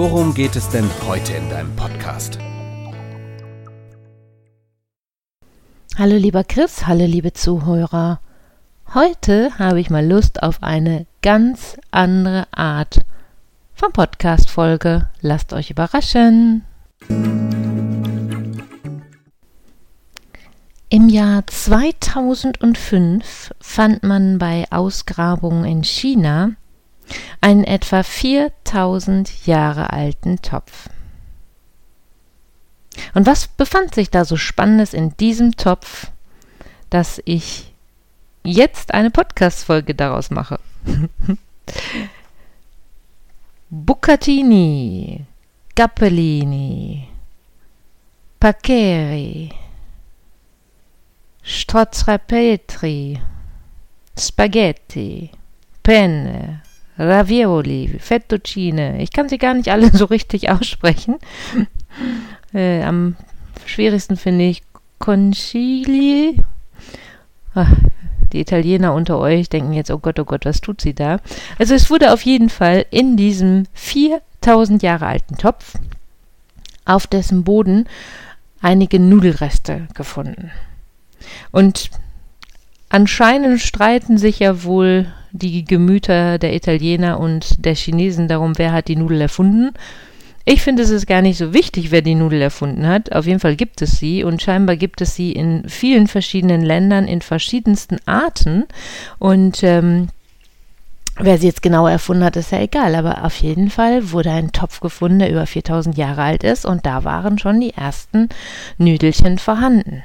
worum geht es denn heute in deinem Podcast? Hallo lieber Chris, hallo liebe Zuhörer. Heute habe ich mal Lust auf eine ganz andere Art von Podcast-Folge. Lasst euch überraschen. Im Jahr 2005 fand man bei Ausgrabungen in China einen etwa 4000 Jahre alten Topf. Und was befand sich da so Spannendes in diesem Topf, dass ich jetzt eine Podcast-Folge daraus mache. Bucatini, Gappellini, Paccheri, Strozrapetri, Spaghetti, Penne, Ravioli, Fettuccine. Ich kann sie gar nicht alle so richtig aussprechen. Äh, am schwierigsten finde ich Concili. Ach, die Italiener unter euch denken jetzt, oh Gott, oh Gott, was tut sie da? Also es wurde auf jeden Fall in diesem 4000 Jahre alten Topf auf dessen Boden einige Nudelreste gefunden. Und anscheinend streiten sich ja wohl die Gemüter der Italiener und der Chinesen darum, wer hat die Nudel erfunden. Ich finde, es ist gar nicht so wichtig, wer die Nudel erfunden hat. Auf jeden Fall gibt es sie und scheinbar gibt es sie in vielen verschiedenen Ländern in verschiedensten Arten. Und ähm, wer sie jetzt genau erfunden hat, ist ja egal. Aber auf jeden Fall wurde ein Topf gefunden, der über 4000 Jahre alt ist und da waren schon die ersten Nüdelchen vorhanden.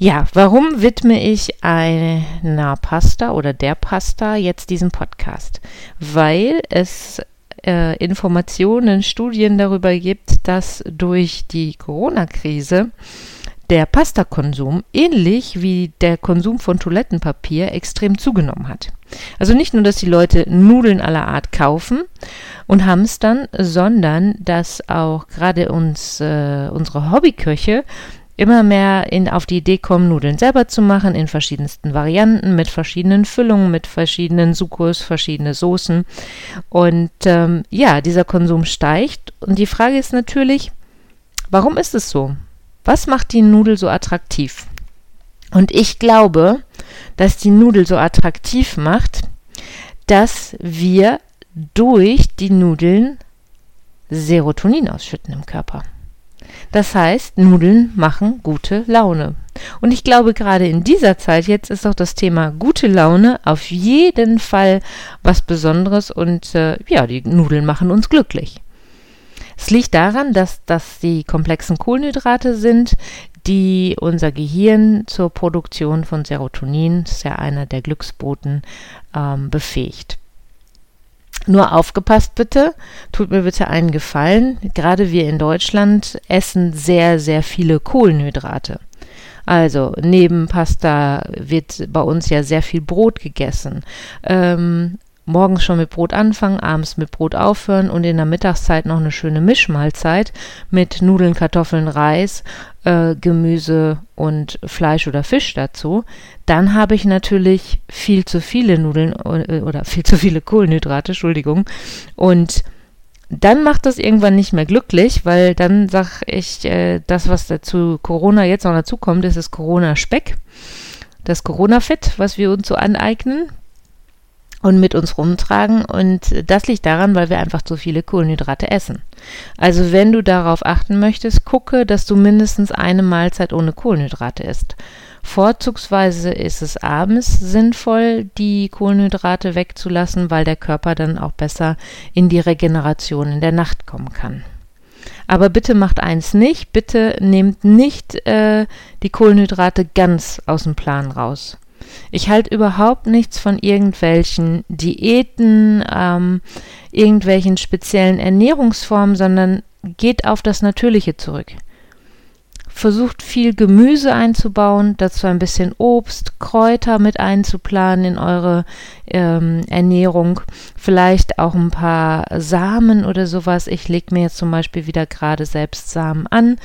Ja, warum widme ich einer Pasta oder der Pasta jetzt diesen Podcast? Weil es äh, Informationen, Studien darüber gibt, dass durch die Corona-Krise der Pastakonsum ähnlich wie der Konsum von Toilettenpapier extrem zugenommen hat. Also nicht nur, dass die Leute Nudeln aller Art kaufen und hamstern, sondern dass auch gerade uns äh, unsere Hobbyköche immer mehr in, auf die Idee kommen, Nudeln selber zu machen, in verschiedensten Varianten, mit verschiedenen Füllungen, mit verschiedenen Sukos, verschiedene Soßen. Und ähm, ja, dieser Konsum steigt. Und die Frage ist natürlich, warum ist es so? Was macht die Nudel so attraktiv? Und ich glaube, dass die Nudel so attraktiv macht, dass wir durch die Nudeln Serotonin ausschütten im Körper. Das heißt, Nudeln machen gute Laune. Und ich glaube, gerade in dieser Zeit jetzt ist auch das Thema gute Laune auf jeden Fall was Besonderes und äh, ja, die Nudeln machen uns glücklich. Es liegt daran, dass das die komplexen Kohlenhydrate sind, die unser Gehirn zur Produktion von Serotonin, das ist ja einer der Glücksboten, ähm, befähigt. Nur aufgepasst bitte, tut mir bitte einen Gefallen. Gerade wir in Deutschland essen sehr, sehr viele Kohlenhydrate. Also neben Pasta wird bei uns ja sehr viel Brot gegessen. Ähm, morgens schon mit Brot anfangen, abends mit Brot aufhören und in der Mittagszeit noch eine schöne Mischmahlzeit mit Nudeln, Kartoffeln, Reis, äh, Gemüse und Fleisch oder Fisch dazu, dann habe ich natürlich viel zu viele Nudeln äh, oder viel zu viele Kohlenhydrate, Entschuldigung. Und dann macht das irgendwann nicht mehr glücklich, weil dann sage ich, äh, das, was dazu Corona jetzt noch dazu kommt, ist das Corona-Speck, das Corona-Fett, was wir uns so aneignen und mit uns rumtragen. Und das liegt daran, weil wir einfach zu viele Kohlenhydrate essen. Also wenn du darauf achten möchtest, gucke, dass du mindestens eine Mahlzeit ohne Kohlenhydrate isst. Vorzugsweise ist es abends sinnvoll, die Kohlenhydrate wegzulassen, weil der Körper dann auch besser in die Regeneration in der Nacht kommen kann. Aber bitte macht eins nicht, bitte nehmt nicht äh, die Kohlenhydrate ganz aus dem Plan raus. Ich halte überhaupt nichts von irgendwelchen Diäten, ähm, irgendwelchen speziellen Ernährungsformen, sondern geht auf das Natürliche zurück. Versucht viel Gemüse einzubauen, dazu ein bisschen Obst, Kräuter mit einzuplanen in eure ähm, Ernährung. Vielleicht auch ein paar Samen oder sowas. Ich lege mir jetzt zum Beispiel wieder gerade selbst Samen an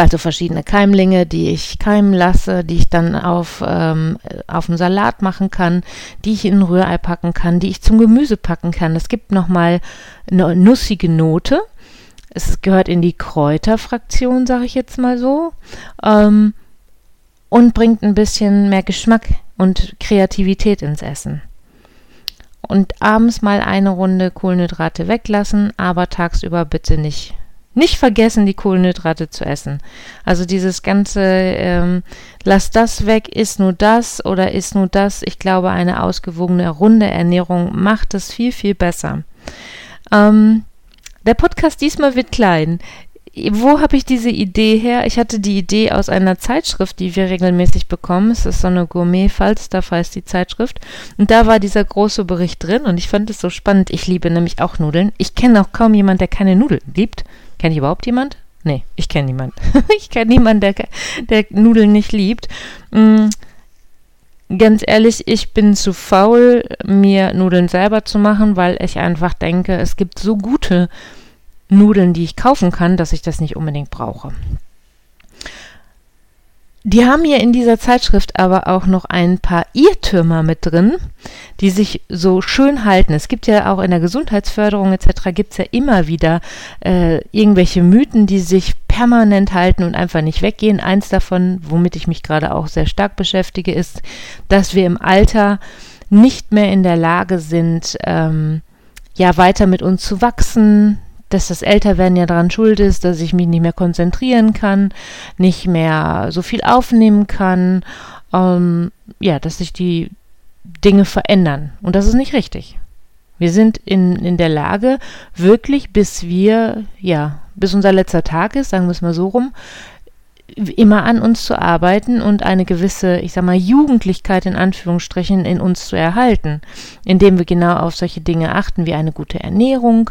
also verschiedene Keimlinge, die ich keimen lasse, die ich dann auf, ähm, auf einen Salat machen kann, die ich in ein Rührei packen kann, die ich zum Gemüse packen kann. Es gibt nochmal eine nussige Note. Es gehört in die Kräuterfraktion, sage ich jetzt mal so. Ähm, und bringt ein bisschen mehr Geschmack und Kreativität ins Essen. Und abends mal eine Runde Kohlenhydrate weglassen, aber tagsüber bitte nicht nicht vergessen, die Kohlenhydrate zu essen. Also dieses ganze, ähm, lass das weg, isst nur das oder isst nur das. Ich glaube, eine ausgewogene, runde Ernährung macht es viel, viel besser. Ähm, der Podcast diesmal wird klein. Wo habe ich diese Idee her? Ich hatte die Idee aus einer Zeitschrift, die wir regelmäßig bekommen. Es ist so eine Gourmet-Falstaff heißt die Zeitschrift. Und da war dieser große Bericht drin und ich fand es so spannend. Ich liebe nämlich auch Nudeln. Ich kenne auch kaum jemanden, der keine Nudeln liebt. Kenne ich überhaupt jemand? Nee, ich kenne niemanden. ich kenne niemanden, der, der Nudeln nicht liebt. Mhm. Ganz ehrlich, ich bin zu faul, mir Nudeln selber zu machen, weil ich einfach denke, es gibt so gute Nudeln, die ich kaufen kann, dass ich das nicht unbedingt brauche. Die haben hier in dieser Zeitschrift aber auch noch ein paar Irrtümer mit drin, die sich so schön halten. Es gibt ja auch in der Gesundheitsförderung etc. gibt es ja immer wieder äh, irgendwelche Mythen, die sich permanent halten und einfach nicht weggehen. Eins davon, womit ich mich gerade auch sehr stark beschäftige, ist, dass wir im Alter nicht mehr in der Lage sind, ähm, ja weiter mit uns zu wachsen, dass das Älterwerden ja daran schuld ist, dass ich mich nicht mehr konzentrieren kann, nicht mehr so viel aufnehmen kann, ähm, ja, dass sich die Dinge verändern. Und das ist nicht richtig. Wir sind in, in der Lage, wirklich bis wir, ja, bis unser letzter Tag ist, sagen wir es mal so rum, immer an uns zu arbeiten und eine gewisse, ich sag mal, Jugendlichkeit in Anführungsstrichen in uns zu erhalten, indem wir genau auf solche Dinge achten, wie eine gute Ernährung,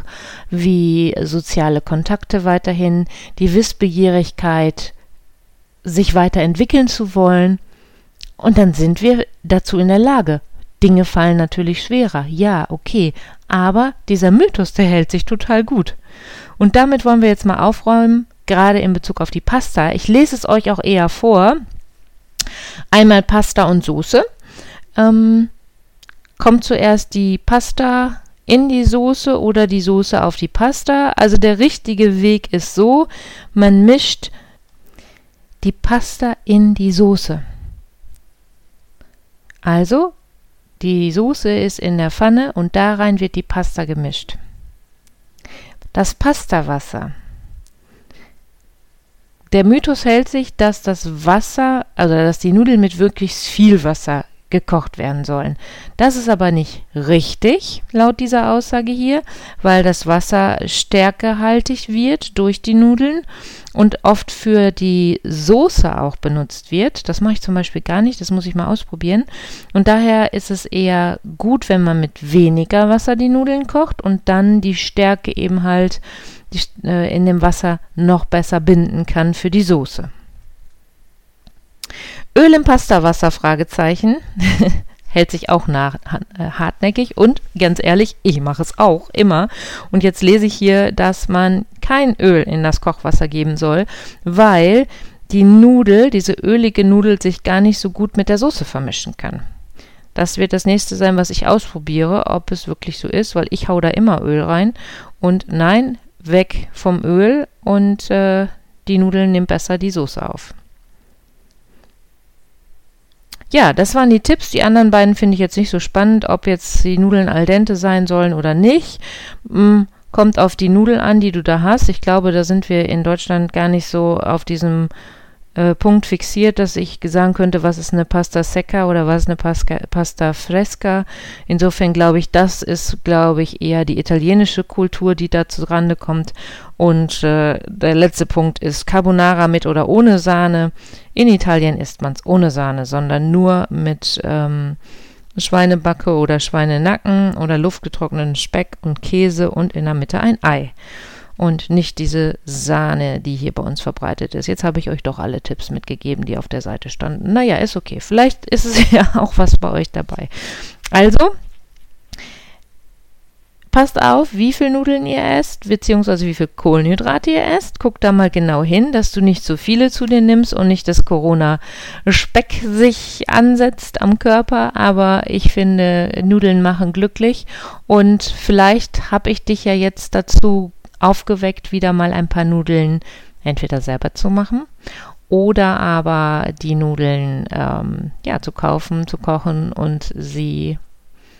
wie soziale Kontakte weiterhin, die Wissbegierigkeit, sich weiterentwickeln zu wollen. Und dann sind wir dazu in der Lage. Dinge fallen natürlich schwerer, ja, okay, aber dieser Mythos, der hält sich total gut. Und damit wollen wir jetzt mal aufräumen, gerade in Bezug auf die Pasta. Ich lese es euch auch eher vor. Einmal Pasta und Soße. Ähm, kommt zuerst die Pasta in die Soße oder die Soße auf die Pasta. Also der richtige Weg ist so, man mischt die Pasta in die Soße. Also die Soße ist in der Pfanne und da rein wird die Pasta gemischt. Das Pastawasser der Mythos hält sich, dass das Wasser, also dass die Nudeln mit wirklich viel Wasser gekocht werden sollen. Das ist aber nicht richtig, laut dieser Aussage hier, weil das Wasser stärkehaltig wird durch die Nudeln und oft für die Soße auch benutzt wird. Das mache ich zum Beispiel gar nicht, das muss ich mal ausprobieren. Und daher ist es eher gut, wenn man mit weniger Wasser die Nudeln kocht und dann die Stärke eben halt äh, in dem Wasser noch besser binden kann für die Soße. Öl im Pastawasser, Fragezeichen. Hält sich auch nach, äh, hartnäckig und ganz ehrlich, ich mache es auch immer. Und jetzt lese ich hier, dass man kein Öl in das Kochwasser geben soll, weil die Nudel, diese ölige Nudel, sich gar nicht so gut mit der Soße vermischen kann. Das wird das nächste sein, was ich ausprobiere, ob es wirklich so ist, weil ich hau da immer Öl rein. Und nein, weg vom Öl und äh, die Nudeln nehmen besser die Soße auf. Ja, das waren die Tipps. Die anderen beiden finde ich jetzt nicht so spannend, ob jetzt die Nudeln al dente sein sollen oder nicht. Hm, kommt auf die Nudeln an, die du da hast. Ich glaube, da sind wir in Deutschland gar nicht so auf diesem äh, Punkt fixiert, dass ich sagen könnte, was ist eine Pasta Secca oder was ist eine Pasca, Pasta Fresca. Insofern glaube ich, das ist, glaube ich, eher die italienische Kultur, die da zurande kommt. Und äh, der letzte Punkt ist Carbonara mit oder ohne Sahne. In Italien isst man es ohne Sahne, sondern nur mit ähm, Schweinebacke oder Schweinenacken oder luftgetrockneten Speck und Käse und in der Mitte ein Ei. Und nicht diese Sahne, die hier bei uns verbreitet ist. Jetzt habe ich euch doch alle Tipps mitgegeben, die auf der Seite standen. Naja, ist okay. Vielleicht ist es ja auch was bei euch dabei. Also, passt auf, wie viel Nudeln ihr esst, beziehungsweise wie viel Kohlenhydrate ihr esst. Guck da mal genau hin, dass du nicht zu viele zu dir nimmst und nicht das Corona-Speck sich ansetzt am Körper. Aber ich finde, Nudeln machen glücklich und vielleicht habe ich dich ja jetzt dazu aufgeweckt, wieder mal ein paar Nudeln entweder selber zu machen oder aber die Nudeln ähm, ja zu kaufen, zu kochen und sie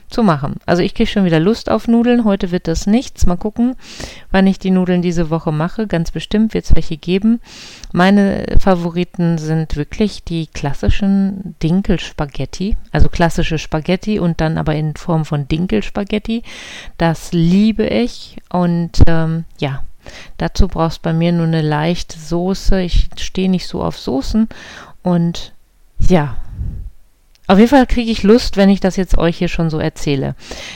zu machen. Also ich kriege schon wieder Lust auf Nudeln. Heute wird das nichts. Mal gucken, wann ich die Nudeln diese Woche mache. Ganz bestimmt wird es welche geben. Meine Favoriten sind wirklich die klassischen Dinkelspaghetti. Also klassische Spaghetti und dann aber in Form von Dinkelspaghetti. Das liebe ich. Und ähm, ja, dazu brauchst bei mir nur eine leichte Soße. Ich stehe nicht so auf Soßen. Und ja, auf jeden Fall kriege ich Lust, wenn ich das jetzt euch hier schon so erzähle.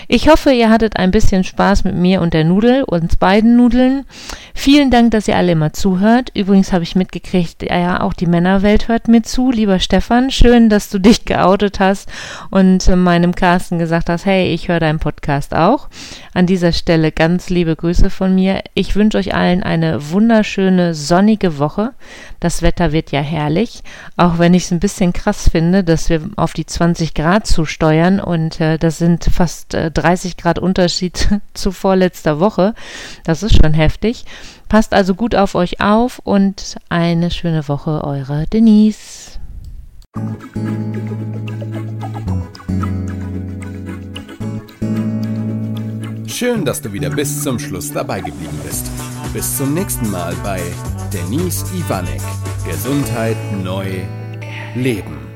Ich hoffe, ihr hattet ein bisschen Spaß mit mir und der Nudel, uns beiden Nudeln. Vielen Dank, dass ihr alle immer zuhört. Übrigens habe ich mitgekriegt, ja, auch die Männerwelt hört mir zu. Lieber Stefan, schön, dass du dich geoutet hast und meinem Carsten gesagt hast, hey, ich höre deinen Podcast auch. An dieser Stelle ganz liebe Grüße von mir. Ich wünsche euch allen eine wunderschöne, sonnige Woche. Das Wetter wird ja herrlich, auch wenn ich es ein bisschen krass finde, dass wir auf die 20 Grad zusteuern und äh, das sind fast äh, 30 Grad Unterschied zu vorletzter Woche. Das ist schon heftig. Passt also gut auf euch auf und eine schöne Woche, eure Denise. Schön, dass du wieder bis zum Schluss dabei geblieben bist. Bis zum nächsten Mal bei Denise Ivanek. Gesundheit neu leben.